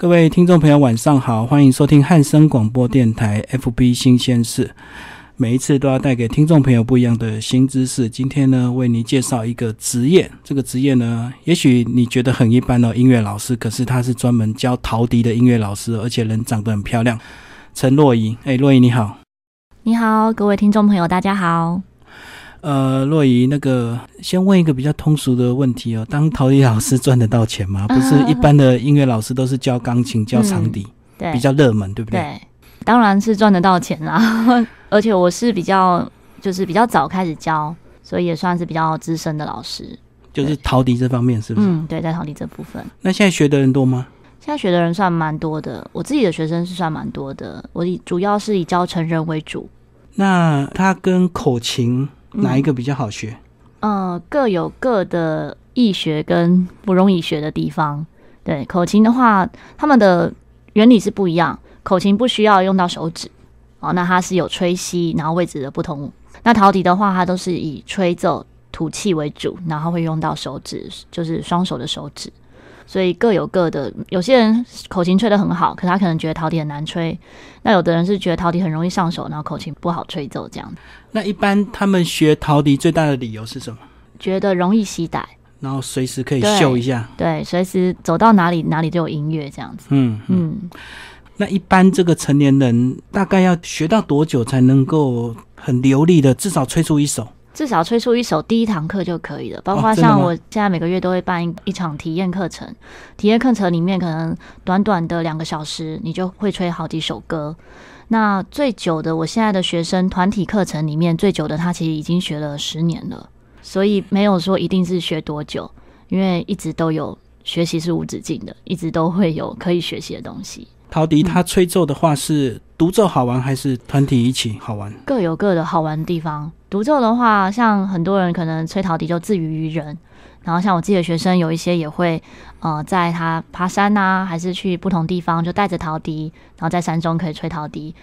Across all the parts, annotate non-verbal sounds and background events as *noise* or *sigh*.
各位听众朋友，晚上好，欢迎收听汉声广播电台 FB 新鲜事。每一次都要带给听众朋友不一样的新知识。今天呢，为您介绍一个职业。这个职业呢，也许你觉得很一般的音乐老师，可是他是专门教陶笛的音乐老师，而且人长得很漂亮。陈若仪，哎，若仪你好。你好，各位听众朋友，大家好。呃，若仪，那个先问一个比较通俗的问题哦，当陶笛老师赚得到钱吗？不是一般的音乐老师都是教钢琴、教长笛，对，比较热门，对不对？对，当然是赚得到钱啦。*laughs* 而且我是比较，就是比较早开始教，所以也算是比较资深的老师。就是陶笛这方面，是不是？嗯，对，在陶笛这部分。那现在学的人多吗？现在学的人算蛮多的，我自己的学生是算蛮多的。我以主要是以教成人为主。那他跟口琴哪一个比较好学？嗯，各有各的易学跟不容易学的地方。对，口琴的话，他们的原理是不一样。口琴不需要用到手指，哦，那它是有吹吸，然后位置的不同。那陶笛的话，它都是以吹奏吐气为主，然后会用到手指，就是双手的手指。所以各有各的，有些人口琴吹得很好，可他可能觉得陶笛很难吹；那有的人是觉得陶笛很容易上手，然后口琴不好吹奏这样。那一般他们学陶笛最大的理由是什么？觉得容易携带，然后随时可以秀一下。对，随时走到哪里哪里都有音乐这样子。嗯嗯。那一般这个成年人大概要学到多久才能够很流利的至少吹出一首？至少吹出一首，第一堂课就可以了。包括像我现在每个月都会办一一场体验课程，体验课程里面可能短短的两个小时，你就会吹好几首歌。那最久的，我现在的学生团体课程里面最久的，他其实已经学了十年了。所以没有说一定是学多久，因为一直都有学习是无止境的，一直都会有可以学习的东西。陶笛他吹奏的话是独奏好玩还是团体一起好玩？各有各的好玩的地方。独奏的话，像很多人可能吹陶笛就自娱于人，然后像我自己的学生有一些也会，呃，在他爬山呐，还是去不同地方就带着陶笛，然后在山中可以吹陶笛，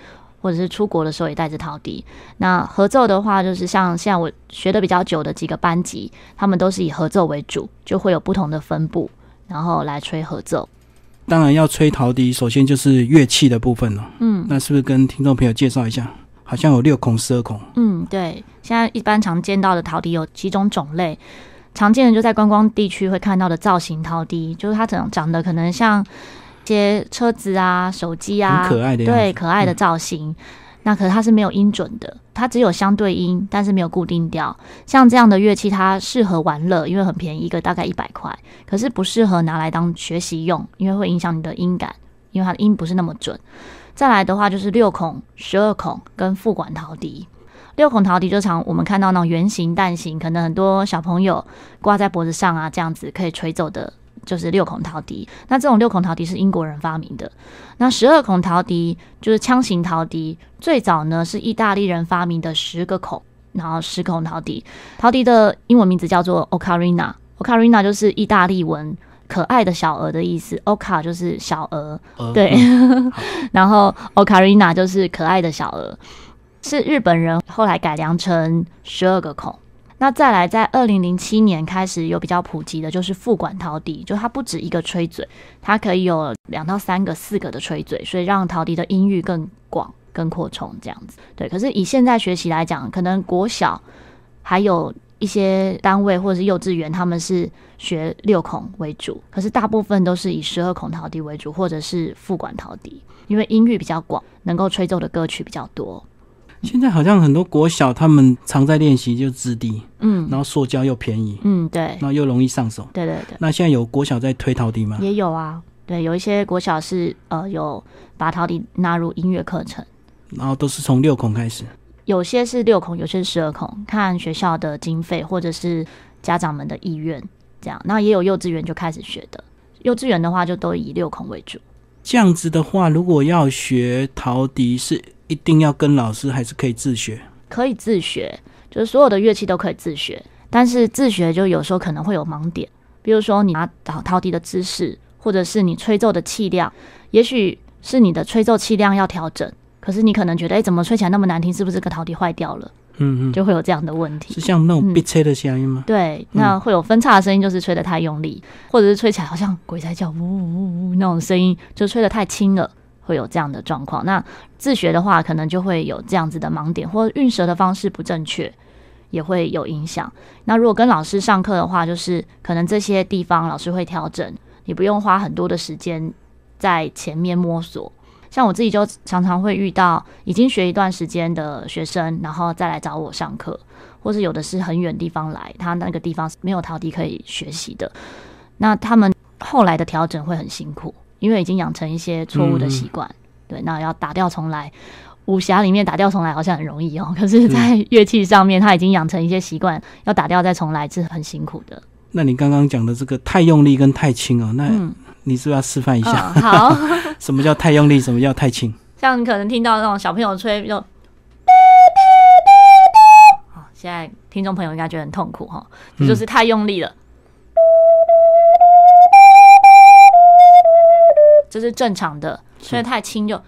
或者是出国的时候也带着陶笛。那合奏的话，就是像现在我学的比较久的几个班级，他们都是以合奏为主，就会有不同的分布，然后来吹合奏。当然要吹陶笛，首先就是乐器的部分了。嗯，那是不是跟听众朋友介绍一下？好像有六孔、十二孔。嗯，对。现在一般常见到的陶笛有几种种类，常见的就在观光地区会看到的造型陶笛，就是它长长得可能像一些车子啊、手机啊，可爱的对可爱的造型。那可是它是没有音准的，它只有相对音，但是没有固定调。像这样的乐器，它适合玩乐，因为很便宜，一个大概一百块。可是不适合拿来当学习用，因为会影响你的音感，因为它的音不是那么准。再来的话就是六孔、十二孔跟副管陶笛。六孔陶笛就常我们看到那种圆形、蛋形，可能很多小朋友挂在脖子上啊，这样子可以吹奏的。就是六孔陶笛，那这种六孔陶笛是英国人发明的。那十二孔陶笛就是枪形陶笛，最早呢是意大利人发明的十个孔，然后十孔陶笛。陶笛的英文名字叫做 ocarina，ocarina 就是意大利文可爱的小鹅的意思，oka 就是小鹅，对，*laughs* 然后 ocarina 就是可爱的小鹅，是日本人后来改良成十二个孔。那再来，在二零零七年开始有比较普及的，就是副管陶笛，就它不止一个吹嘴，它可以有两到三个、四个的吹嘴，所以让陶笛的音域更广、更扩充这样子。对，可是以现在学习来讲，可能国小还有一些单位或者是幼稚园，他们是学六孔为主，可是大部分都是以十二孔陶笛为主，或者是副管陶笛，因为音域比较广，能够吹奏的歌曲比较多。现在好像很多国小他们常在练习，就质地，嗯，然后塑胶又便宜，嗯，对，然后又容易上手，对对对。那现在有国小在推陶笛吗？也有啊，对，有一些国小是呃有把陶笛纳入音乐课程，然后都是从六孔开始，有些是六孔，有些是十二孔，看学校的经费或者是家长们的意愿这样。那也有幼稚园就开始学的，幼稚园的话就都以六孔为主。这样子的话，如果要学陶笛是。一定要跟老师，还是可以自学？可以自学，就是所有的乐器都可以自学。但是自学就有时候可能会有盲点，比如说你拿陶陶笛的姿势，或者是你吹奏的气量，也许是你的吹奏气量要调整。可是你可能觉得，哎，怎么吹起来那么难听？是不是个陶笛坏掉了？嗯嗯，就会有这样的问题是。像那种嗯逼车的声音吗？对，那会有分叉的声音，就是吹得太用力，或者是吹起来好像鬼在叫，呜呜呜那种声音，就吹得太轻了，会有这样的状况。那自学的话，可能就会有这样子的盲点，或者运舌的方式不正确，也会有影响。那如果跟老师上课的话，就是可能这些地方老师会调整，你不用花很多的时间在前面摸索。像我自己就常常会遇到已经学一段时间的学生，然后再来找我上课，或是有的是很远地方来，他那个地方是没有陶笛可以学习的，那他们后来的调整会很辛苦，因为已经养成一些错误的习惯。对，那要打掉重来。武侠里面打掉重来好像很容易哦，可是，在乐器上面，他已经养成一些习惯，要打掉再重来是很辛苦的。那你刚刚讲的这个太用力跟太轻哦，那嗯，你是不是要示范一下、嗯，好 *laughs* 什么叫太用力，什么叫太轻？像你可能听到那种小朋友吹就。好，现在听众朋友应该觉得很痛苦哈，这就是太用力了。这是正常的，吹得太轻就。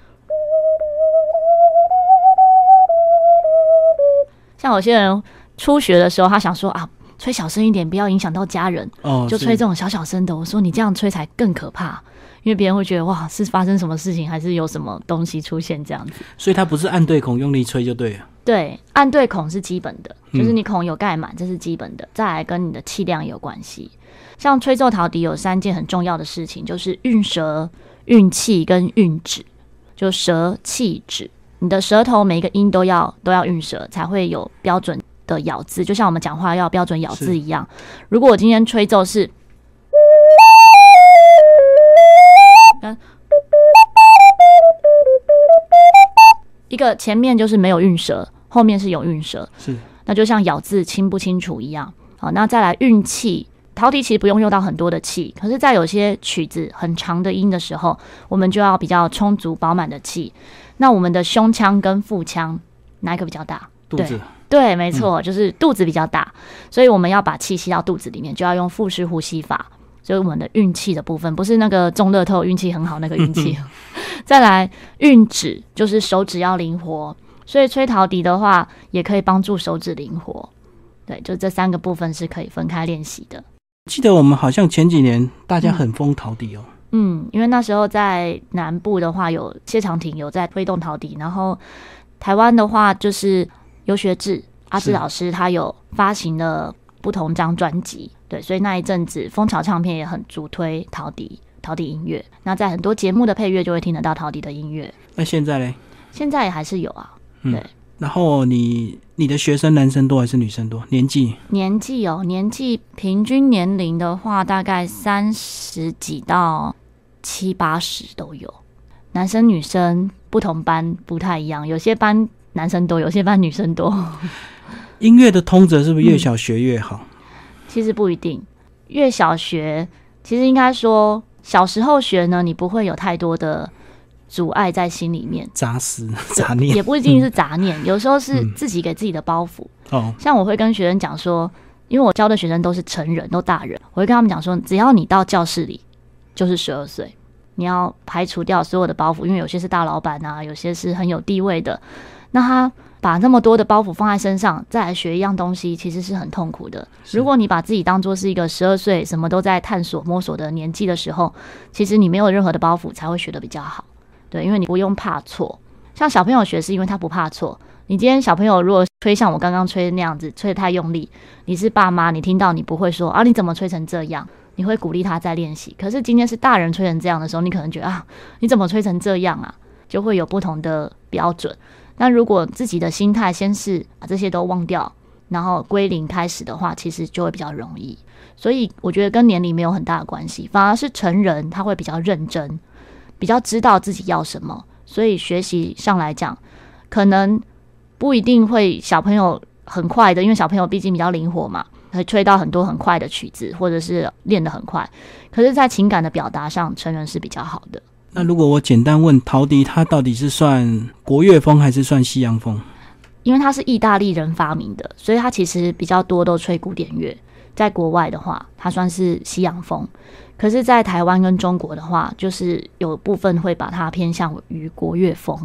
像有些人初学的时候，他想说啊，吹小声一点，不要影响到家人，哦，就吹这种小小声的。我说你这样吹才更可怕，因为别人会觉得哇，是发生什么事情，还是有什么东西出现这样子。所以它不是按对孔用力吹就对了。对，按对孔是基本的，嗯就是你孔有盖满，这是基本的。再来跟你的气量有关系。像吹奏陶笛有三件很重要的事情，就是运舌、运气跟运指，就舌、气、指。你的舌头每一个音都要都要运舌，才会有标准的咬字，就像我们讲话要标准咬字一样。如果我今天吹奏是，跟一个前面就是没有韵舌，后面是有韵舌，是那就像咬字清不清楚一样。好，那再来运气，陶笛其实不用用到很多的气，可是，在有些曲子很长的音的时候，我们就要比较充足饱满的气。那我们的胸腔跟腹腔哪一个比较大？肚子对，没错，就是肚子比较大，所以我们要把气吸到肚子里面，就要用腹式呼吸法。所以我们的运气的部分，不是那个中乐透运气很好那个运气。*laughs* 再来运指，就是手指要灵活，所以吹陶笛的话，也可以帮助手指灵活。对，就这三个部分是可以分开练习的。记得我们好像前几年大家很疯陶笛哦，嗯，因为那时候在南部的话，有谢长廷有在推动陶笛，然后台湾的话就是游学志阿志老师他有发行了不同张专辑，对，所以那一阵子蜂巢唱片也很主推陶笛陶笛音乐，那在很多节目的配乐就会听得到陶笛的音乐，那现在嘞？现在也还是有啊。对然后你你的学生男生多还是女生多？年纪年纪哦，年纪平均年龄的话，大概三十几到七八十都有，男生女生不同班不太一样，有些班男生多，有些班女生多。音乐的通则是不是越小学越好？其实不一定，越小学其实应该说小时候学呢，你不会有太多的阻碍在心里面，杂思 *laughs* 杂念也不一定是杂念，*laughs* 有时候是嗯自己给自己的包袱。哦，像我会跟学生讲说，因为我教的学生都是成人，都大人，我会跟他们讲说，只要你到教室里就是十二岁，你要排除掉所有的包袱，因为有些是大老板啊，有些是很有地位的，那他把那么多的包袱放在身上，再来学一样东西，其实是很痛苦的。如果你把自己当做是一个十二岁，什么都在探索摸索的年纪的时候，其实你没有任何的包袱，才会学得比较好。对，因为你不用怕错。像小朋友学是因为他不怕错。你今天小朋友如果吹像我刚刚吹的那样子，吹得太用力，你是爸妈，你听到你不会说啊，你怎么吹成这样？你会鼓励他再练习。可是今天是大人吹成这样的时候，你可能觉得啊，你怎么吹成这样啊？就会有不同的标准。那如果自己的心态先是把这些都忘掉，然后归零开始的话，其实就会比较容易。所以我觉得跟年龄没有很大的关系，反而是成人他会比较认真，比较知道自己要什么，所以学习上来讲，可能不一定会小朋友很快的，因为小朋友毕竟比较灵活嘛，会吹到很多很快的曲子，或者是练得很快。可是，在情感的表达上，成人是比较好的。那如果我简单问陶笛，它到底是算国乐风还是算西洋风？因为它是意大利人发明的，所以它其实比较多都吹古典乐。在国外的话，它算是西洋风；可是，在台湾跟中国的话，就是有部分会把它偏向于国乐风。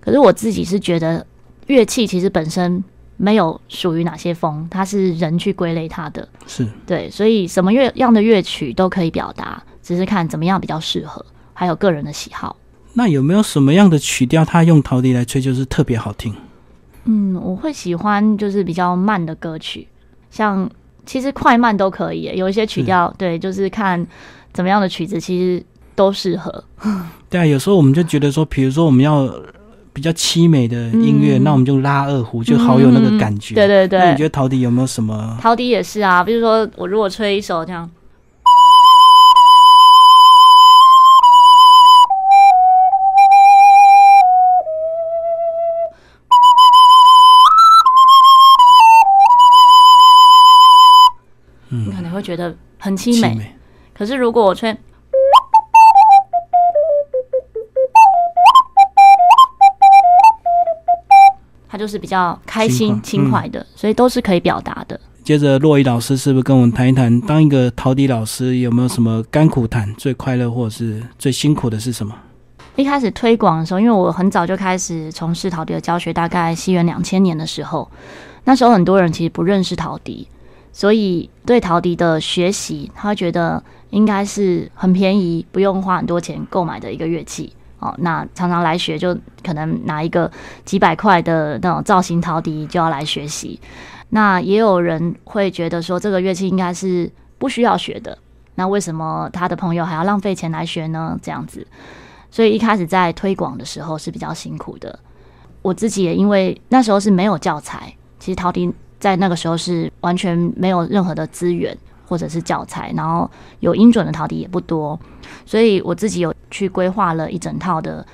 可是我自己是觉得，乐器其实本身没有属于哪些风，它是人去归类它的。是对，所以什么乐样的乐曲都可以表达，只是看怎么样比较适合，还有个人的喜好。那有没有什么样的曲调，他用陶笛来吹就是特别好听？嗯，我会喜欢就是比较慢的歌曲，像其实快慢都可以，有一些曲调，对，就是看怎么样的曲子，其实都适合。*laughs* 对啊，有时候我们就觉得说，比如说我们要比较凄美的音乐，嗯那我们就拉二胡，就好有那个感觉。对对对，那你觉得陶笛有没有什么？陶笛也是啊，比如说我如果吹一首这样，觉得很凄美。美？可是如果我吹，它就是比较开心、轻快轻快的，所以都是可以表达的。接着，洛伊老师是不是跟我们谈一谈，当一个陶笛老师有没有什么甘苦谈？最快乐或者是最辛苦的是什么？一开始推广的时候，因为我很早就开始从事陶笛的教学，大概西元两千年的时候，那时候很多人其实不认识陶笛，所以对陶笛的学习，他觉得应该是很便宜，不用花很多钱购买的一个乐器。哦，那常常来学就可能拿一个几百块的那种造型陶笛就要来学习。那也有人会觉得说这个乐器应该是不需要学的，那为什么他的朋友还要浪费钱来学呢？这样子，所以一开始在推广的时候是比较辛苦的。我自己也因为那时候是没有教材，其实陶笛在那个时候是完全没有任何的资源或者是教材，然后有音准的陶笛也不多，所以我自己有去规划了一整套的，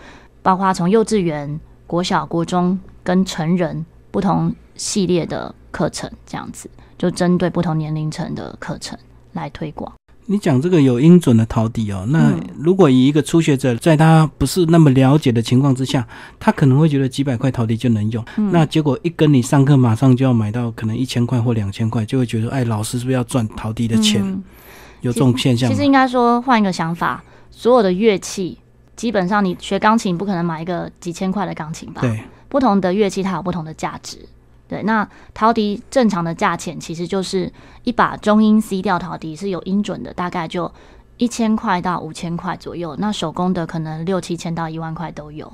包括从幼稚园、国小、国中跟成人不同系列的课程，这样子就针对不同年龄层的课程来推广。你讲这个有音准的陶笛哦，那嗯如果以一个初学者，在他不是那么了解的情况之下，他可能会觉得几百块陶笛就能用，嗯那结果一跟你上课，马上就要买到可能一千块或两千块，就会觉得，哎，老师是不是要赚陶笛的钱？嗯有这种现象吗？其实应该说换一个想法，所有的乐器基本上你学钢琴不可能买一个几千块的钢琴吧？对，不同的乐器它有不同的价值。对，那陶笛正常的价钱其实就是一把中音 C 调陶笛是有音准的，大概就一千块到五千块左右。那手工的可能六七千到一万块都有。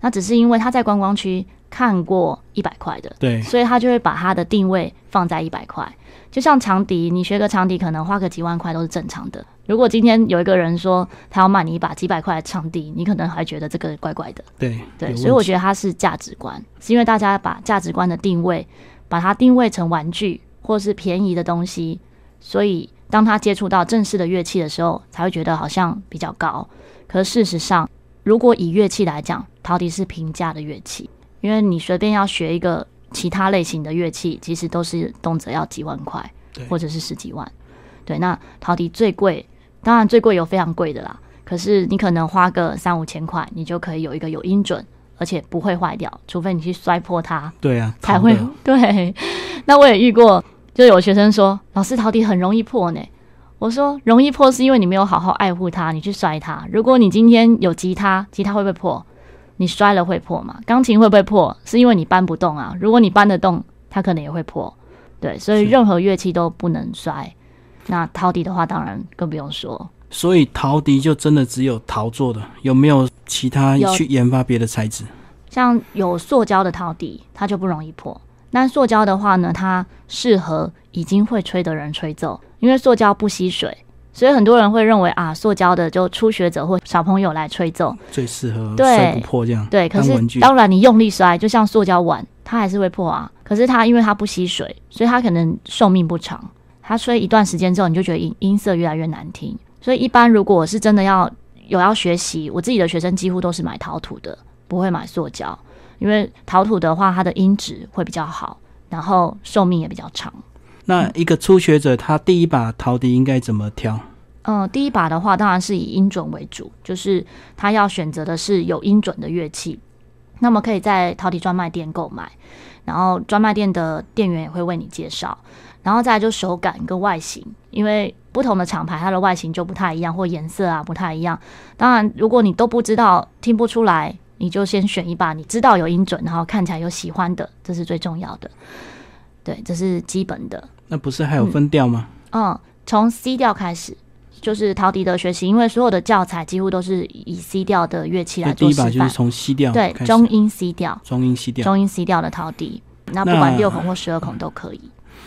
那只是因为他在观光区看过一百块的，对，所以他就会把他的定位放在一百块。就像长笛，你学个长笛可能花个几万块都是正常的。如果今天有一个人说他要卖你一把几百块的长笛，你可能还觉得这个怪怪的。对，对，所以我觉得得它是价值观，是因为大家把价值观的定位，把它定位成玩具或是便宜的东西，所以当他接触到正式的乐器的时候，才会觉得好像比较高。可是事实上，如果以乐器来讲，陶笛是平价的乐器，因为你随便要学一个其他类型的乐器，其实都是动辄要几万块，或者是十几万。对，那陶笛最贵，当然最贵有非常贵的啦。可是你可能花个三五千块，你就可以有一个有音准，而且不会坏掉，除非你去摔破它对啊，才会。*laughs* 对，那我也遇过，就有学生说，老师陶笛很容易破呢。我说容易破是因为你没有好好爱护它，你去摔它。如果你今天有吉他，吉他会不会破？你摔了会破嘛？钢琴会不会破？是因为你搬不动啊。如果你搬得动，它可能也会破。对，所以任何乐器都不能摔。那陶笛的话，当然更不用说。所以陶笛就真的只有陶做的，有没有其他有去研发别的材质？像有塑胶的陶笛，它就不容易破。那塑胶的话呢，它适合已经会吹的人吹奏，因为塑胶不吸水，所以很多人会认为啊，塑胶的就初学者或小朋友来吹奏。最适合对摔不破这样。对，可是当然你用力摔，就像塑胶碗，它还是会破啊。可是它因为它不吸水，所以它可能寿命不长。它吹一段时间之后，你就觉得音音色越来越难听。所以一般如果我是真的要有要学习，我自己的学生几乎都是买陶土的，不会买塑胶，因为陶土的话，它的音质会比较好，然后寿命也比较长。那一个初学者，他第一把陶笛应该怎么挑？嗯，第一把的话，当然是以音准为主，就是他要选择的是有音准的乐器。那么可以在陶笛专卖店购买，然后专卖店的店员也会为你介绍。然后再来就手感跟外形，因为不同的厂牌它的外形就不太一样，或颜色啊不太一样。当然，如果你都不知道、听不出来，你就先选一把你知道有音准，然后看起来有喜欢的，这是最重要的。对，这是基本的。那不是还有分调吗？嗯，从 C 调开始，就是陶笛的学习，因为所有的教材几乎都是以 C 调的乐器来第一做示范。把就是从 C 调对中音 C 调，中音 C 调。中音 C 调的陶笛，那不管六孔或十二孔都可以。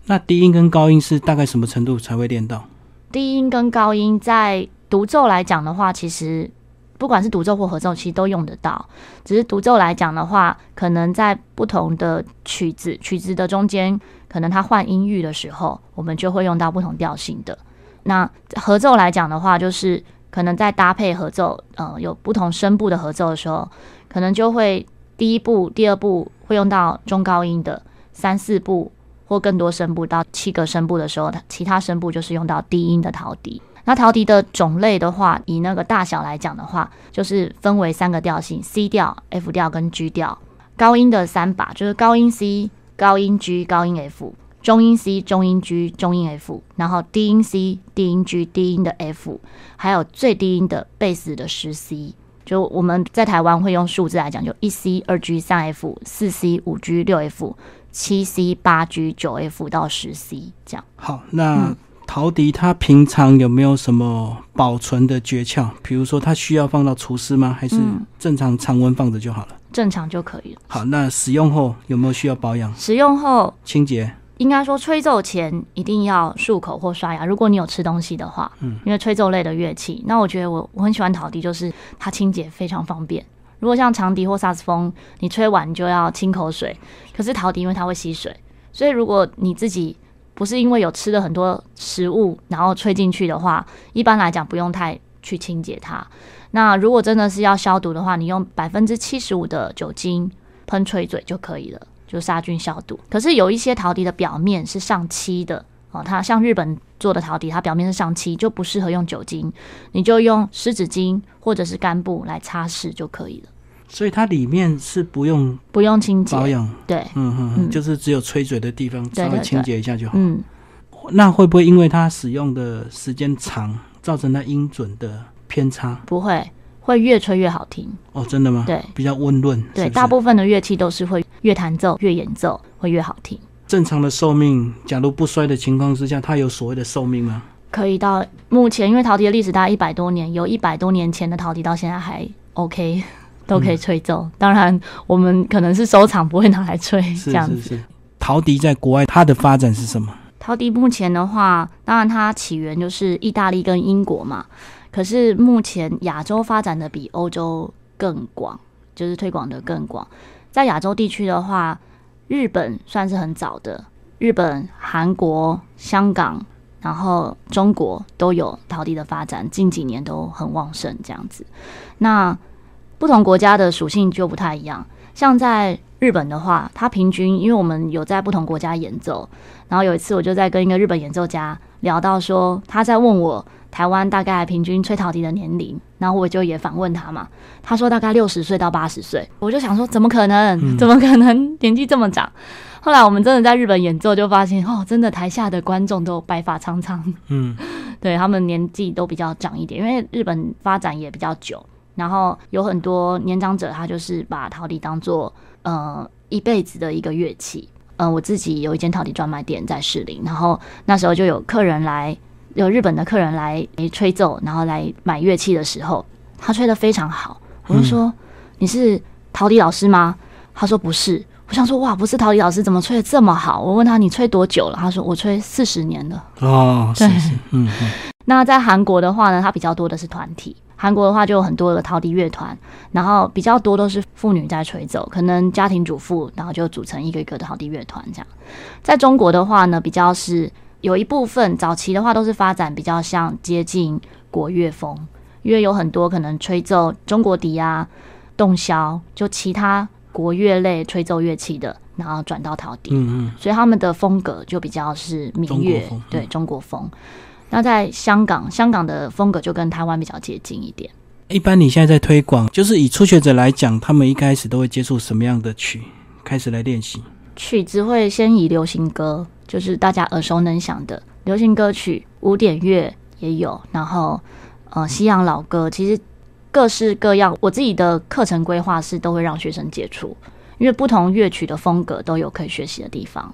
那低音跟高音是大概什么程度才会练到？低音跟高音在独奏来讲的话，其实不管是独奏或合奏，其实都用得到。只是独奏来讲的话，可能在不同的曲子曲子的中间，可能它换音域的时候，我们就会用到不同调性的。那合奏来讲的话，就是可能在搭配合奏，呃，有不同声部的合奏的时候，可能就会第一步、第二步会用到中高音的，三四步或更多声部到七个声部的时候，它其他声部就是用到低音的陶笛。那陶笛的种类的话，以那个大小来讲的话，就是分为三个调性：C 调、F 调跟 G 调。高音的三把就是高音 C、高音 G、高音 F；中音 C、中音 G、中音 F；然后低音 C、低音 G、低音的 F，还有最低音的贝斯的十 C。就我们在台湾会用数字来讲，就一 C、二 G、三 F、四 C、五 G、六 F、七 C、八 G、九 F 到十 C 这样。好，那嗯陶笛它平常有没有什么保存的诀窍？比如说它需要放到除湿吗？还是嗯正常常温放着就好了？正常就可以了。好，那使用后有没有需要保养、使用后清洁？应该说吹奏前一定要漱口或刷牙。如果你有吃东西的话，嗯，因为吹奏类的乐器，那我觉得我我很喜欢陶笛，就是它清洁非常方便。如果像长笛或萨斯风，你吹完就要清口水，可是陶笛因为它会吸水，所以如果你自己不是因为有吃了很多食物然后吹进去的话，一般来讲不用太去清洁它。那如果真的是要消毒的话，你用百分之七十五的酒精喷吹嘴就可以了。就杀菌消毒。可是有一些陶笛的表面是上漆的哦，它像日本做的陶笛，它表面是上漆，就不适合用酒精，你就用湿纸巾或者是干布来擦拭就可以了，所以它里面是不用不用清洁保。养，对，嗯嗯就是只有吹嘴的地方稍微清洁一下就好。嗯，那会不会因为它使用的时间长，造成它音准的偏差？不会，会越吹越好听。哦，真的吗？对比较温润。对，是是大部分的乐器都是会越弹奏越演奏会越好听。正常的寿命，假如不衰的情况之下，它有所谓的寿命吗？可以到目前，因为陶笛的历史大概一百多年，有一百多年前的陶笛到现在还 OK，都可以吹奏。当然，我们可能是收藏，不会拿来吹是这样子。是是。陶笛在国外它的发展是什么？陶笛目前的话，当然它起源就是意大利跟英国嘛，可是目前亚洲发展的比欧洲更广，就是推广的更广。在亚洲地区的话，日本算是很早的，日本、韩国、香港，然后中国都有陶笛的发展，近几年都很旺盛这样子。那不同国家的属性就不太一样，像在日本的话，它平均，因为我们有在不同国家演奏，然后有一次我就在跟一个日本演奏家聊到说，他在问我台湾大概平均吹陶笛的年龄，然后我就也反问他嘛，他说大概六十岁到八十岁，我就想说怎么可能？嗯。怎么可能？年纪这么长？后来我们真的在日本演奏，就发现哦，真的台下的观众都白发苍苍，嗯，*laughs* 对他们年纪都比较长一点，因为日本发展也比较久，然后有很多年长者，他就是把陶笛当做呃一辈子的一个乐器。嗯、我自己有一间陶笛专卖店在士林，然后那时候就有客人来，有日本的客人来诶吹奏，然后来买乐器的时候，他吹得非常好，我就说、你是陶笛老师吗？他说不是。我想说哇，不是陶笛老师怎么吹的这么好？我问他你吹多久了？他说我吹四十年了。哦，是对是，嗯嗯，*laughs* 那在韩国的话呢，它比较多的是团体。韩国的话就有很多的陶笛乐团，然后比较多都是妇女在吹奏，可能家庭主妇，然后就组成一个一个的陶笛乐团这样。在中国的话呢，比较是有一部分早期的话都是发展比较像接近国乐风，因为有很多可能吹奏中国笛啊、洞箫，就其他国乐类吹奏乐器的，然后转到陶笛。嗯嗯，所以他们的风格就比较是民乐，对中国风。那在香港，香港的风格就跟台湾比较接近一点。一般你现在在推广，就是以初学者来讲，他们一开始都会接触什么样的曲，开始来练习？曲子会先以流行歌，就是大家耳熟能详的流行歌曲，古典乐也有，然后呃西洋老歌，其实各式各样。我自己的课程规划是都会让学生接触，因为不同乐曲的风格都有可以学习的地方，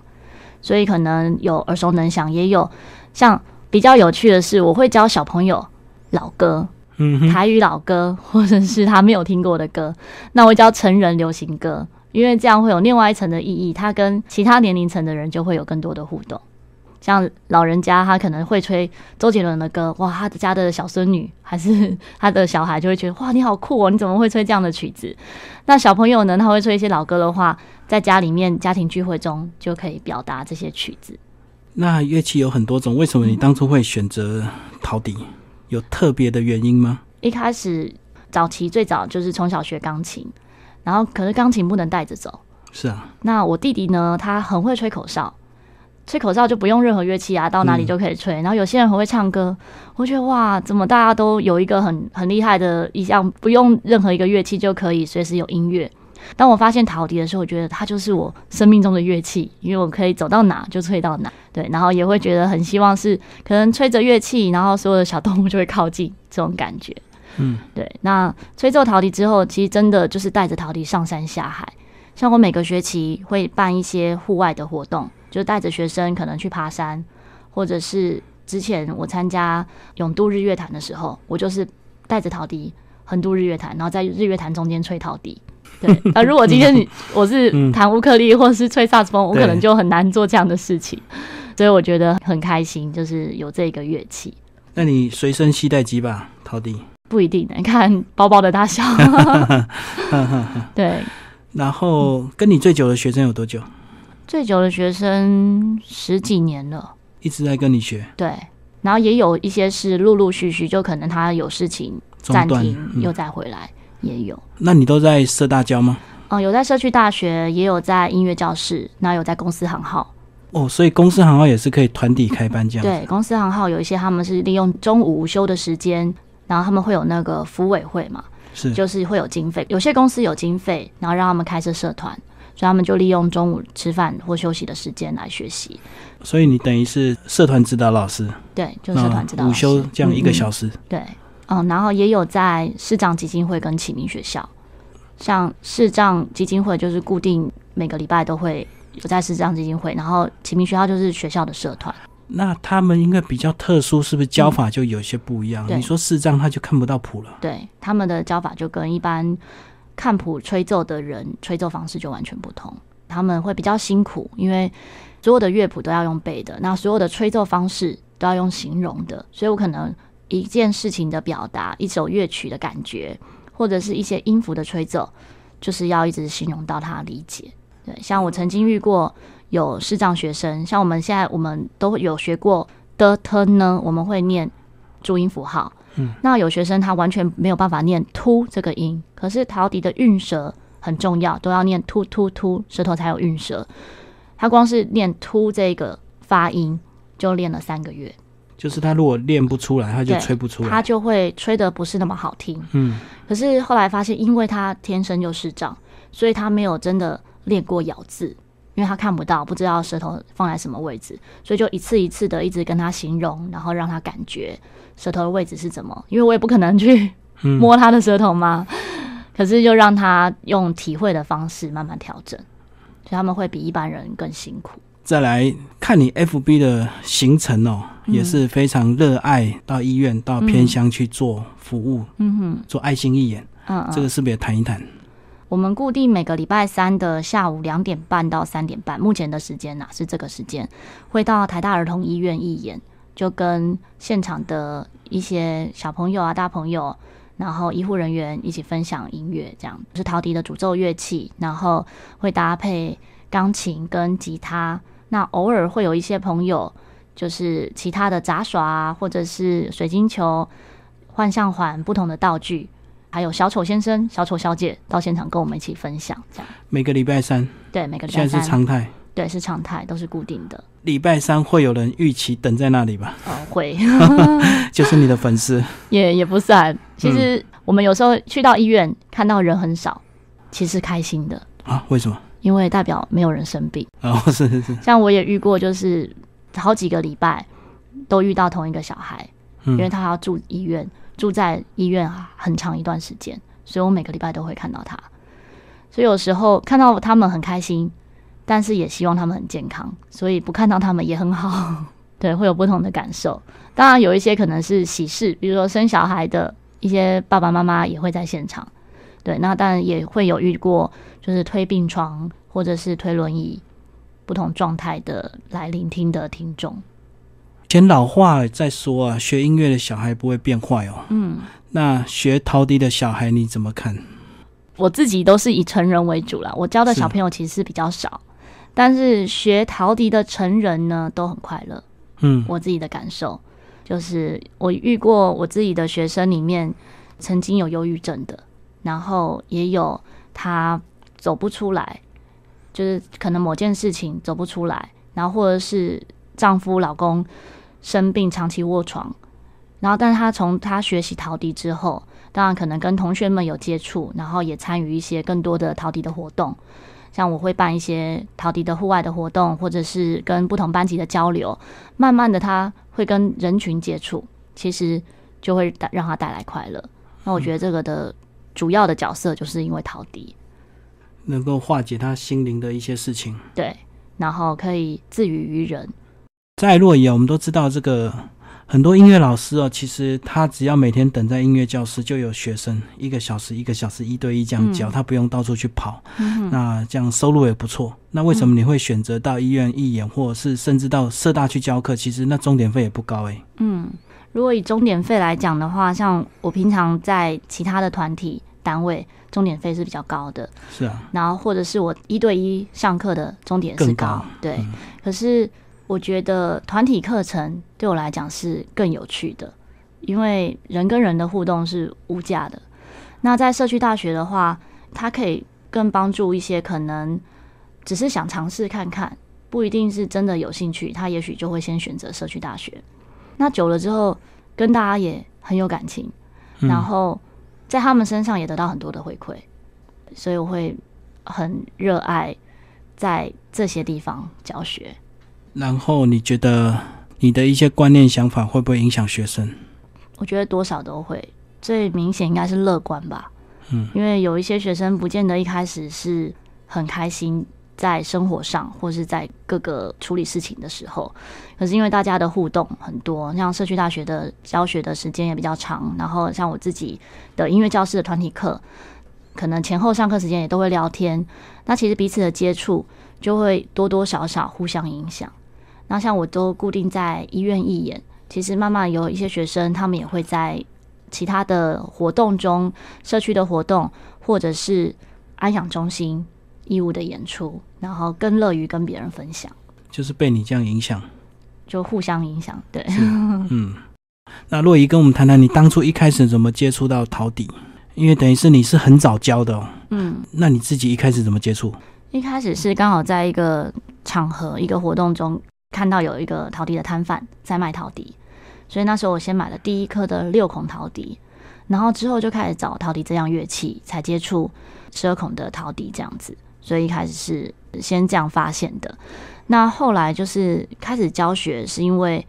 所以可能有耳熟能详，也有像比较有趣的是，我会教小朋友老歌，嗯，台语老歌，或者是他没有听过的歌，*laughs* 那我会教成人流行歌，因为这样会有另外一层的意义，他跟其他年龄层的人就会有更多的互动。像老人家，他可能会吹周杰伦的歌，哇，他的家的小孙女还是 *laughs* 他的小孩就会觉得，哇，你好酷哦，你怎么会吹这样的曲子？那小朋友呢，他会吹一些老歌的话，在家里面家庭聚会中就可以表达这些曲子。那乐器有很多种，为什么你当初会选择陶笛？有特别的原因吗？一开始早期最早就是从小学钢琴，然后可是钢琴不能带着走。是啊，那我弟弟呢，他很会吹口哨，吹口哨就不用任何乐器啊，到哪里就可以吹。然后有些人很会唱歌，我觉得哇，怎么大家都有一个很很厉害的一项，不用任何一个乐器就可以随时有音乐。当我发现陶笛的时候，我觉得它就是我生命中的乐器，因为我可以走到哪就吹到哪。对，然后也会觉得很希望是可能吹着乐器，然后所有的小动物就会靠近这种感觉。嗯，对。那吹奏陶笛之后，其实真的就是带着陶笛上山下海。像我每个学期会办一些户外的活动，就带着学生可能去爬山，或者是之前我参加永渡日月潭的时候，我就是带着陶笛横渡日月潭，然后在日月潭中间吹陶笛。对，*laughs* 呃，如果今天你我是弹乌克丽或者是吹萨克斯风，我可能就很难做这样的事情，所以我觉得很开心，就是有这个乐器。那你随身携带几把陶笛？不一定的，*laughs* 看包包的大小。*laughs* 对。然后跟你最久的学生有多久？最久的学生十几年了，一直在跟你学。对，然后也有一些是陆陆续续，就可能他有事情暂停，又再回来，也有。那你都在社大教吗？嗯，有在社区大学，也有在音乐教室，那有在公司行号。哦，所以公司行号也是可以团体开班这样。对，公司行号有一些他们是利用中午午休的时间，然后他们会有那个服委会嘛。是，就是会有经费，有些公司有经费，然后让他们开设社团，所以他们就利用中午吃饭或休息的时间来学习。所以你等于是社团指导老师，对，就是社团指导午休这样一个小时。对，嗯，然后也有在市长基金会跟启明学校，像市长基金会就是固定每个礼拜都会有在市长基金会，然后启明学校就是学校的社团。那他们应该比较特殊，是不是教法就有些不一样？你说视障他就看不到谱了。对，他们的教法就跟一般看谱吹奏的人吹奏方式就完全不同。他们会比较辛苦，因为所有的乐谱都要用背的，那所有的吹奏方式都要用形容的，所以我可能一件事情的表达，一首乐曲的感觉，或者是一些音符的吹奏，就是要一直形容到他理解。对，像我曾经遇过。有视障学生，像我们现在我们都有学过的 t 呢，我们会念注音符号。嗯，那有学生他完全没有办法念突这个音，可是陶笛的韵舌很重要，都要念突突突，舌头才有韵舌。他光是念突这个发音就练了三个月。就是他如果练不出来，他就吹不出来，他就会吹的不是那么好听。嗯，可是后来发现，因为他天生就视障，所以他没有真的练过咬字。因为他看不到，不知道舌头放在什么位置，所以就一次一次的一直跟他形容，然后让他感觉舌头的位置是怎么。因为我也不可能去 *laughs* 摸他的舌头嘛，可是就让他用体会的方式慢慢调整，所以他们会比一般人更辛苦。再来看你 FB 的行程哦，也是非常热爱到医院、到偏乡去做服务，嗯哼，做爱心义演，嗯，这个是不是也谈一谈？我们固定每个礼拜三的下午两点半到三点半，目前的时间呐是这个时间，会到台大儿童医院义演，就跟现场的一些小朋友啊、大朋友，然后医护人员一起分享音乐，这样。是陶笛的主奏乐器，然后会搭配钢琴跟吉他，那偶尔会有一些朋友就是其他的杂耍啊，或者是水晶球、幻象环不同的道具。还有小丑先生、小丑小姐到现场跟我们一起分享，这样每个礼拜三，对每个礼拜三是常态，对是常态，都是固定的。礼拜三会有人预期等在那里吧？哦，会，*laughs* 就是你的粉丝，也也不算。其实我们有时候去到医院看到人很少，其实开心的啊？为什么？因为代表没有人生病哦，*laughs* 是是是。像我也遇过，就是好几个礼拜都遇到同一个小孩，因为他要住医院。住在医院很长一段时间，所以我每个礼拜都会看到他。所以有时候看到他们很开心，但是也希望他们很健康，所以不看到他们也很好。*laughs* 对，会有不同的感受。当然，有一些可能是喜事，比如说生小孩的一些爸爸妈妈也会在现场。对，那当然也会有遇过，就是推病床或者是推轮椅，不同状态的来聆听的听众。前老话在说啊，学音乐的小孩不会变坏哦。嗯，那学陶笛的小孩你怎么看？我自己都是以成人为主啦，我教的小朋友其实是比较少，但是学陶笛的成人呢都很快乐。嗯，我自己的感受就是，我遇过我自己的学生里面曾经有忧郁症的，然后也有他走不出来，就是可能某件事情走不出来，然后或者是丈夫老公生病长期卧床，然后但是他从他学习陶笛之后。当然，可能跟同学们有接触，然后也参与一些更多的陶笛的活动。像我会办一些陶笛的户外的活动，或者是跟不同班级的交流。慢慢的，他会跟人群接触，其实就会带让他带来快乐。那我觉得这个的主要的角色，就是因为陶笛能够化解他心灵的一些事情。对，然后可以自娱于人。在洛伊，我们都知道这个。很多音乐老师哦，其实他只要每天等在音乐教室，就有学生一个小时一个小时一对一这样教，他不用到处去跑，那这样收入也不错。那为什么你会选择到医院义演，或者是甚至到社大去教课？其实那钟点费也不高哎。嗯，如果以钟点费来讲的话，像我平常在其他的团体单位，钟点费是比较高的。是啊，然后或者是我一对一上课的钟点是高，对，可是。我觉得团体课程对我来讲是更有趣的，因为人跟人的互动是无价的。那在社区大学的话，它可以更帮助一些可能只是想尝试看看，不一定是真的有兴趣，他也许就会先选择社区大学。那久了之后，跟大家也很有感情，然后在他们身上也得到很多的回馈，所以我会很热爱在这些地方教学。然后你觉得你的一些观念想法会不会影响学生？我觉得多少都会，最明显应该是乐观吧。嗯，因为有一些学生不见得一开始是很开心在生活上，或是在各个处理事情的时候，可是因为大家的互动很多，像社区大学的教学的时间也比较长，然后像我自己的音乐教室的团体课，可能前后上课时间也都会聊天，那其实彼此的接触就会多多少少互相影响。那像我都固定在医院义演，其实慢慢有一些学生，他们也会在其他的活动中，社区的活动，或者是安养中心义务的演出，然后更乐于跟别人分享。就是被你这样影响，就互相影响，对。嗯，那洛仪跟我们谈谈，你当初一开始怎么接触到陶笛？因为等于是你是很早教的哦。嗯，那你自己一开始怎么接触？一开始是刚好在一个场合、一个活动中。看到有一个陶笛的摊贩在卖陶笛，所以那时候我先买了第一颗的六孔陶笛，然后之后就开始找陶笛这样乐器，才接触十二孔的陶笛这样子。所以一开始是先这样发现的。那后来就是开始教学，是因为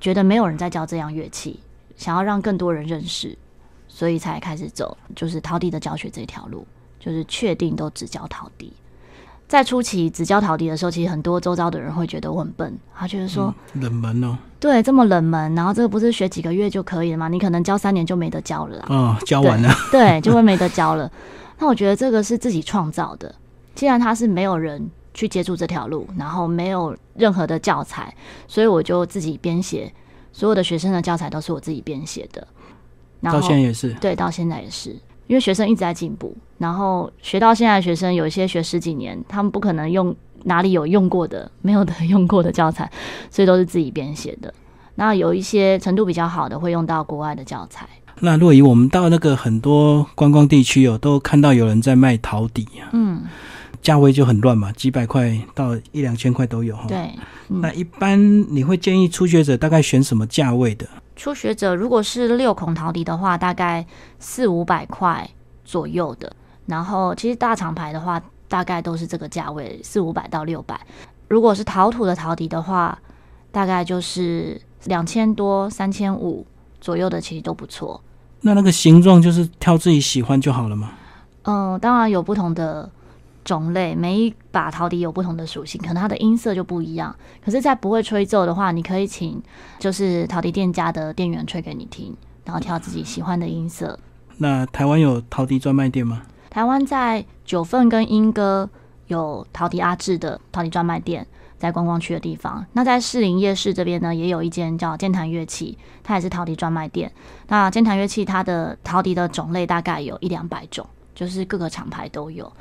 觉得没有人在教这样乐器，想要让更多人认识，所以才开始走就是陶笛的教学这条路，就是确定都只教陶笛。在初期只教陶笛的时候，其实很多周遭的人会觉得我很笨，他觉得说冷门哦，对，这么冷门，然后这个不是学几个月就可以了吗？你可能教三年就没得教了啦。哦，教完了，对，就会没得教了。那我觉得这个是自己创造的，既然他是没有人去接触这条路，然后没有任何的教材，所以我就自己编写，所有的学生的教材都是我自己编写的。到现在也是，对，到现在也是。因为学生一直在进步，然后学到现在，学生有一些学十几年，他们不可能用哪里有用过的、没有的 *laughs* 用过的教材，所以都是自己编写的。那有一些程度比较好的，会用到国外的教材。那若以我们到那个很多观光地区哦，都看到有人在卖陶笛啊，嗯，价位就很乱嘛，几百块到一两千块都有哈。对，那一般你会建议初学者大概选什么价位的？初学者如果是六孔陶笛的话，大概四五百块左右的。然后其实大厂牌的话，大概都是这个价位，四五百到六百。如果是陶土的陶笛的话，大概就是两千多、三千五左右的，其实都不错。那那个形状就是挑自己喜欢就好了嘛。嗯，当然有不同的种类，每一把陶笛有不同的属性，可能它的音色就不一样。可是，在不会吹奏的话，你可以请就是陶笛店家的店员吹给你听，然后挑自己喜欢的音色。那台湾有陶笛专卖店吗？台湾在九份跟莺歌有陶笛阿志的陶笛专卖店，在观光区的地方。那在士林夜市这边呢，也有一间叫健谈乐器，它也是陶笛专卖店。那健谈乐器它的陶笛的种类大概有一两百种，就是各个厂牌都有。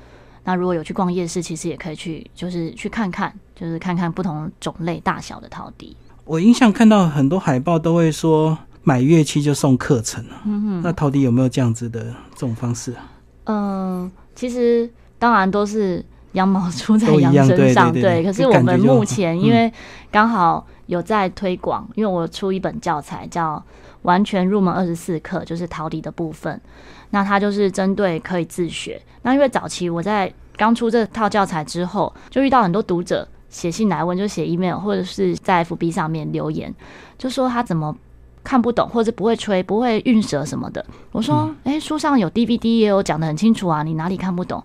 那如果有去逛夜市，其实也可以去，就是去看看，就是看看不同种类大小的陶笛。我印象看到很多海报都会说买乐器就送课程啊。嗯哼，那陶笛有没有这样子的这种方式啊？嗯，其实当然都是羊毛出在羊身上，对。可是我们目前因为刚好有在推广，因为我出一本教材叫《完全入门二十四课》，就是陶笛的部分。那它就是针对可以自学。那因为早期我在刚出这套教材之后，就遇到很多读者写信来问，就写 email 或者是在 FB 上面留言，就说他怎么看不懂，或者不会吹、不会运舌什么的。我说：“哎，书上有 DVD 也有讲的很清楚啊，你哪里看不懂？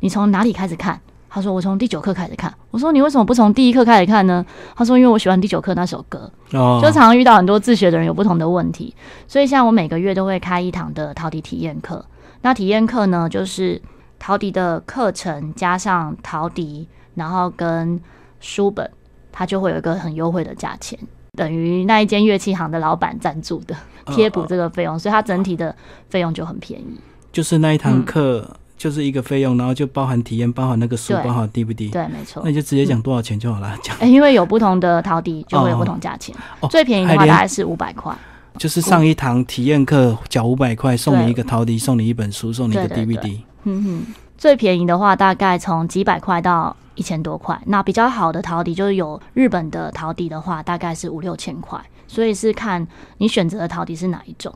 你从哪里开始看？”他说：“我从第九课开始看。”我说：“你为什么不从第一课开始看呢？”他说：“因为我喜欢第九课那首歌。”哦，就常常遇到很多自学的人有不同的问题，所以像我每个月都会开一堂的陶笛体验课。那体验课呢，就是陶笛的课程加上陶笛，然后跟书本，它就会有一个很优惠的价钱，等于那一间乐器行的老板赞助的贴补这个费用，所以它整体的费用就很便宜。就是那一堂课。就是一个费用，然后就包含体验，包含那个书，包含 DVD。对，没错。那你就直接讲多少钱就好了，讲。因为有不同的陶笛，就会有不同价钱。最便宜的话大概是五百块。就是上一堂体验课缴五百块，送你一个陶笛，送你一本书，送你一个 DVD。嗯哼。最便宜的话大概从几百块到一千多块。那比较好的陶笛，就是有日本的陶笛的话，大概是五六千块。所以是看你选择的陶笛是哪一种。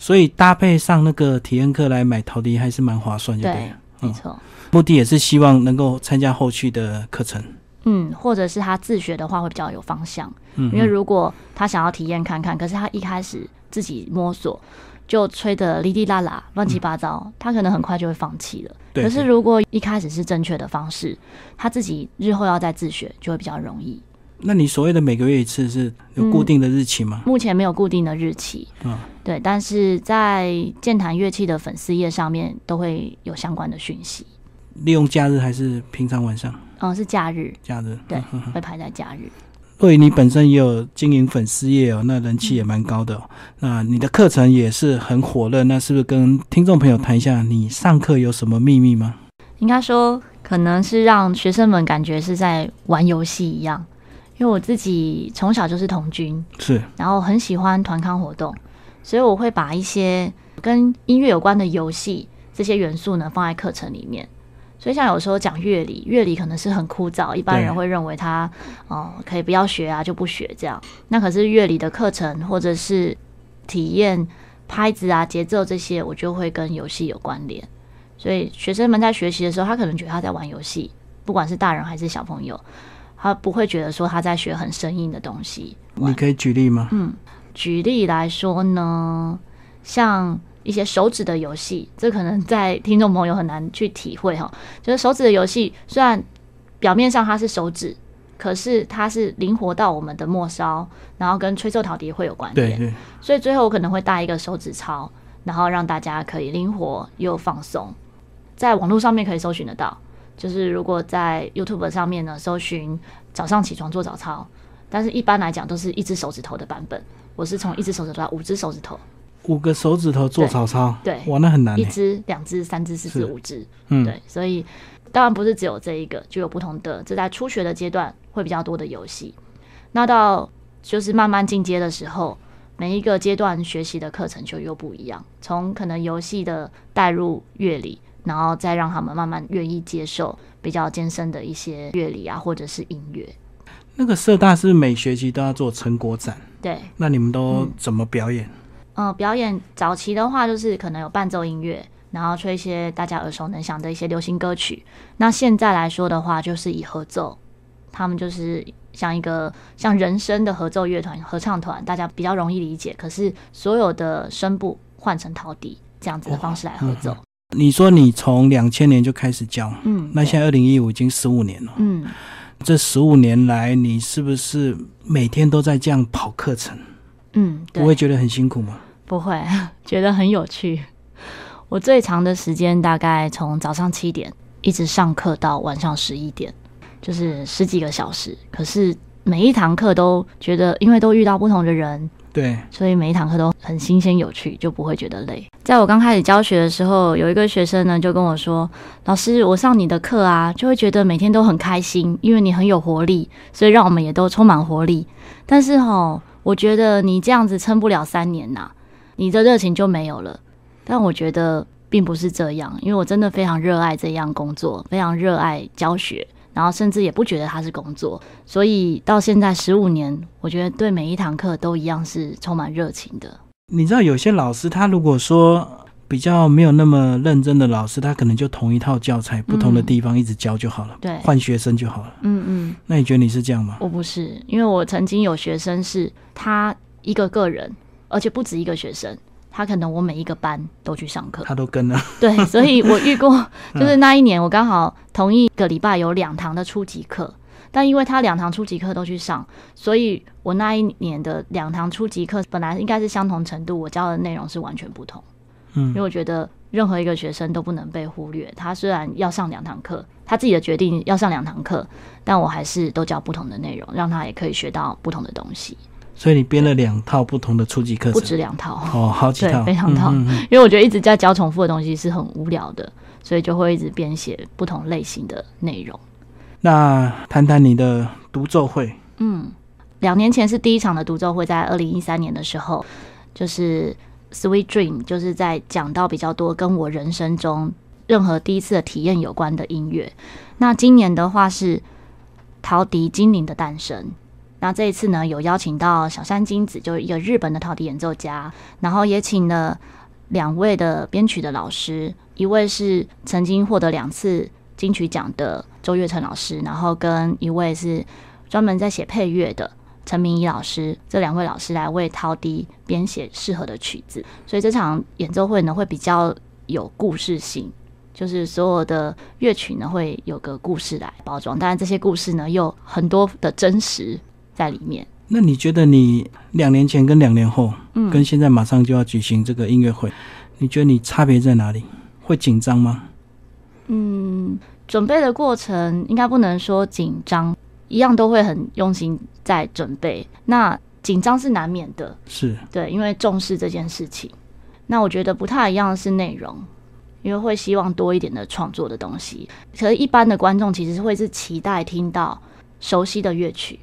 所以搭配上那个体验课来买陶笛还是蛮划算，对对？没错。目的也是希望能够参加后续的课程。嗯，或者是他自学的话会比较有方向。嗯，因为如果他想要体验看看，可是他一开始自己摸索就吹的哩哩啦啦、乱七八糟，他可能很快就会放弃了。对。可是如果一开始是正确的方式，他自己日后要再自学就会比较容易。那你所谓的每个月一次是有固定的日期吗？目前没有固定的日期，嗯，对，但是在健谈乐器的粉丝页上面都会有相关的讯息。利用假日还是平常晚上？嗯，是假日，假日，对，会排在假日。对，你本身也有经营粉丝业哦，那人气也蛮高的。那你的课程也是很火热，那是不是跟听众朋友谈一下，你上课有什么秘密吗？应该说，可能是让学生们感觉是在玩游戏一样。因为我自己从小就是童军，是，然后很喜欢团康活动，所以我会把一些跟音乐有关的游戏这些元素呢放在课程里面。所以像有时候讲乐理，乐理可能是很枯燥，一般人会认为它哦可以不要学啊，就不学这样。那可是乐理的课程或者是体验拍子啊、节奏这些，我就会跟游戏有关联。所以学生们在学习的时候，他可能觉得他在玩游戏，不管是大人还是小朋友。他不会觉得说他在学很生硬的东西。你可以举例吗？嗯，举例来说呢，像一些手指的游戏，这可能在听众朋友很难去体会哈。就是手指的游戏，虽然表面上它是手指，可是它是灵活到我们的末梢，然后跟吹奏陶笛会有关联。对对。所以最后我可能会带一个手指操，然后让大家可以灵活又放松，在网络上面可以搜寻得到。就是如果在 YouTube 上面呢，搜寻早上起床做早操，但是一般来讲都是一只手指头的版本。我是从一只手指头到五只手指头，五个手指头做早操，对，哇，那很难。一只、两只、三只、四只、五只，嗯，对，所以当然不是只有这一个，就有不同的。这在初学的阶段会比较多的游戏，那到就是慢慢进阶的时候，每一个阶段学习的课程就又不一样。从可能游戏的带入乐理。然后再让他们慢慢愿意接受比较艰深的一些乐理啊，或者是音乐。那个社大是每学期都要做成果展，对。那你们都怎么表演？嗯，表演早期的话就是可能有伴奏音乐，然后吹一些大家耳熟能详的一些流行歌曲。那现在来说的话，就是以合奏，他们就是像一个像人声的合奏乐团、合唱团，大家比较容易理解。可是所有的声部。换成陶笛这样子的方式来合奏。你说你从两千年就开始教，嗯，那现在二零一五已经十五年了。嗯，这十五年来，你是不是每天都在这样跑课程？嗯，不会觉得很辛苦吗？不会，*laughs* 觉得很有趣。我最长的时间大概从早上七点一直上课到晚上十一点，就是十几个小时。可是每一堂课都觉得，因为都遇到不同的人，对，所以每一堂课都很新鲜有趣，就不会觉得累。在我刚开始教学的时候，有一个学生呢就跟我说：“老师，我上你的课啊，就会觉得每天都很开心，因为你很有活力，所以让我们也都充满活力。但是哈，我觉得你这样子撑不了三年呐，你的热情就没有了。但我觉得并不是这样，因为我真的非常热爱这样工作，非常热爱教学，然后甚至也不觉得它是工作，所以到现在十五年，我觉得对每一堂课都一样是充满热情的。你知道有些老师，他如果说比较没有那么认真的老师，他可能就同一套教材，不同的地方一直教就好了，对，换学生就好了。嗯嗯，那你觉得你是这样吗？我不是，因为我曾经有学生是他一个个人，而且不止一个学生，他可能我每一个班都去上课，他都跟了。对，所以我遇过，*laughs* *laughs* 就是那一年我刚好同一个礼拜有两堂的初级课。但因为他两堂初级课都去上，所以我那一年的两堂初级课本来应该是相同程度，我教的内容是完全不同。嗯，因为我觉得任何一个学生都不能被忽略。他虽然要上两堂课，他自己的决定要上两堂课，但我还是都教不同的内容，让他也可以学到不同的东西。所以你编了两套不同的初级课程，不止两套哦，好几套，非常套。嗯嗯因为我觉得一直在教重复的东西是很无聊的，所以就会一直编写不同类型的内容。那谈谈你的独奏会。嗯，两年前是第一场的独奏会，在二零一三年的时候，就是《Sweet Dream》，就是在讲到比较多跟我人生中任何第一次的体验有关的音乐。那今年的话是《陶笛精灵的诞生》。那这一次呢，有邀请到小山金子，就是一个日本的陶笛演奏家，然后也请了两位的编曲的老师，一位是曾经获得两次金曲奖的周月成老师，然后跟一位是专门在写配乐的陈明仪老师，这两位老师来为陶笛编写适合的曲子，所以这场演奏会呢会比较有故事性，就是所有的乐曲呢会有个故事来包装，当然这些故事呢又很多的真实在里面。那你觉得你两年前跟两年后，嗯跟现在马上就要举行这个音乐会，你觉得你差别在哪里？会紧张吗？嗯，准备的过程应该不能说紧张，一样都会很用心在准备。那紧张是难免的，是，对，因为重视这件事情。那我觉得不太一样的是内容，因为会希望多一点的创作的东西。可是，一般的观众其实是会是期待听到熟悉的乐曲，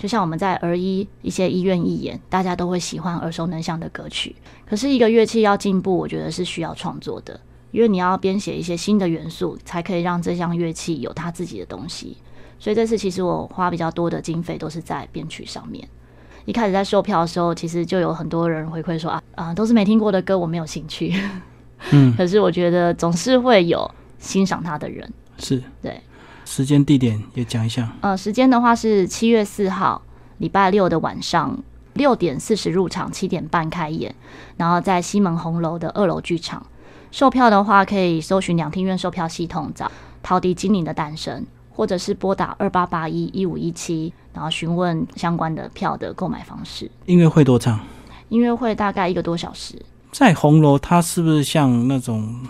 就像我们在儿医一些医院义演，大家都会喜欢耳熟能详的歌曲。可是，一个乐器要进步，我觉得是需要创作的，因为你要编写一些新的元素，才可以让这项乐器有它自己的东西。所以这次其实我花比较多的经费都是在编曲上面。一开始在售票的时候，其实就有很多人回馈说啊啊，都是没听过的歌，我没有兴趣。嗯，*laughs* 可是我觉得总是会有欣赏他的人。是，对，时间地点也讲一下。呃，时间的话是七月四号礼拜六的晚上六点四十入场，七点半开演，然后在西门红楼的二楼剧场。售票的话，可以搜寻两厅院售票系统找《陶笛精灵的诞生》，或者是拨打二八八一一五一七，然后询问相关的票的购买方式。音乐会多长？音乐会大概一个多小时。在红楼，它是不是像那种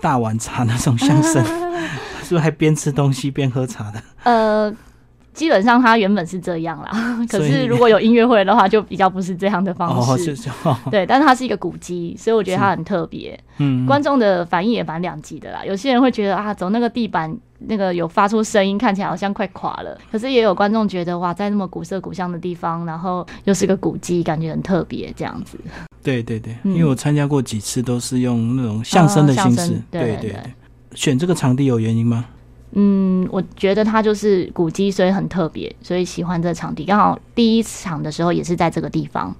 大碗茶那种相声？*laughs* 是不是还边吃东西边喝茶的？呃，基本上它原本是这样啦，*laughs* 可是如果有音乐会的话，就比较不是这样的方哦，式。对，但是它是一个古迹，所以我觉得它很特别。嗯，观众的反应也蛮两极的啦。有些人会觉得啊，走那个地板那个有发出声音，看起来好像快垮了。可是也有观众觉得哇，在那么古色古香的地方，然后又是个古迹，感觉很特别这样子。对对对，嗯因为我参加过几次，都是用那种相声的形式对对选这个场地有原因吗？嗯，我觉得它就是古迹，所以很特别，所以喜欢这场地。刚好第一场的时候也是在这个地方，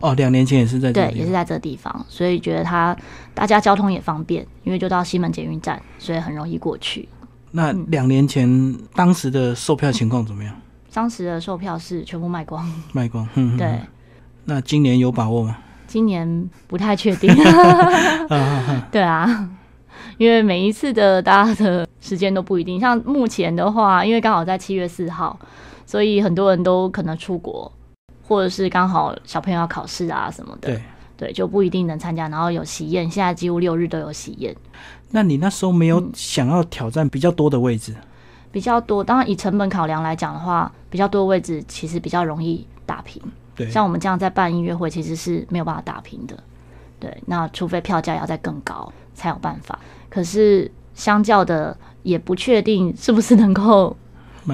哦，两年前也是在这对，也是在这个地方，所以觉得它大家交通也方便，因为就到西门捷运站，所以很容易过去。那嗯两年前当时的售票情况怎么样？当时的售票是全部卖光，卖光。对。那今年有把握吗？今年不太确定。*laughs* 对啊，因为每一次的大家的时间都不一定。像目前的话，因为刚好在七月四号，所以很多人都可能出国，或者是刚好小朋友要考试啊什么的，对。对，就不一定能参加。然后有喜宴，现在几乎六日都有喜宴，那你那时候没有嗯想要挑战比较多的位置？比较多。当然以成本考量来讲的话，比较多的位置其实比较容易打平。对，像我们这样在办音乐会，其实是没有办法打平的。对，那除非票价要再更高才有办法。可是相较的，也不确定是不是能够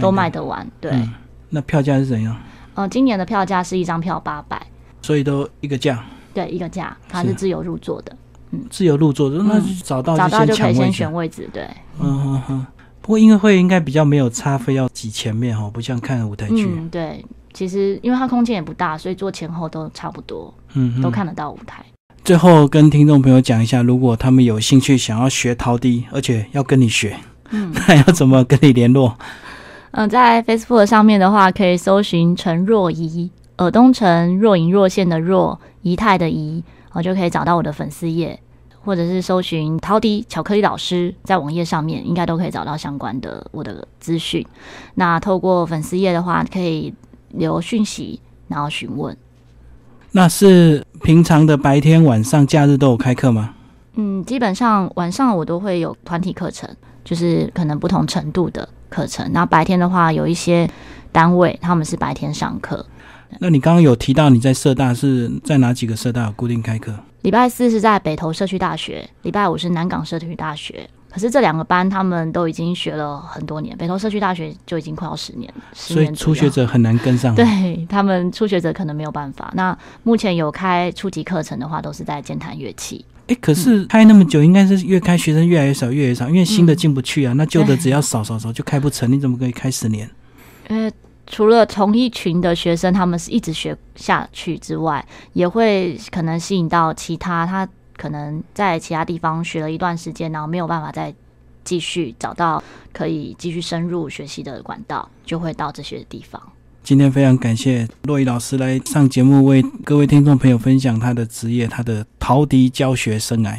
都卖得完。对，嗯那票价是怎样？呃，今年的票价是一张票八百，所以都一个价，对，一个价，它是是自由入座的，嗯自由入座，那就找到嗯找到就可以先。选位置。对，嗯哼哼。不过音乐会应该比较没有差，非要挤前面哈，不像看舞台剧。嗯，对。其实因为它空间也不大，所以坐前后都差不多，嗯都看得到舞台。最后跟听众朋友讲一下，如果他们有兴趣想要学陶笛，而且要跟你学，嗯 *laughs* 那要怎么跟你联络？嗯、在 Facebook 上面的话，可以搜寻陈若仪，尔东城，若隐若现的若，仪态的仪，我就可以找到我的粉丝页，或者是搜寻陶笛巧克力老师，在网页上面应该都可以找到相关的我的资讯。那透过粉丝页的话，可以留讯息，然后询问。那是平常的白天、晚上、假日都有开课吗？嗯，基本上晚上我都会有团体课程，就是可能不同程度的课程。那白天的话，有一些单位他们是白天上课，那你刚刚有提到你在社大是在哪几个社大有固定开课？礼拜四是在北投社区大学，礼拜五是南港社区大学。可是这两个班他们都已经学了很多年，北投社区大学就已经快要十年，十所以初学者很难跟上。，对他们初学者可能没有办法。那目前有开初级课程的话，都是在键盘乐器。哎，可是开那么久，应该是越开学生越来越少，越来越少，因为新的嗯进不去啊。那旧的只要少少少就开不成，你怎么可以开十年？除了同一群的学生，他们是一直学下去之外，也会可能吸引到其他他可能在其他地方学了一段时间，然后没有办法再继续找到可以继续深入学习的管道，就会到这些地方。今天非常感谢洛伊老师来上节目，为各位听众朋友分享他的职业，他的陶笛教学生涯。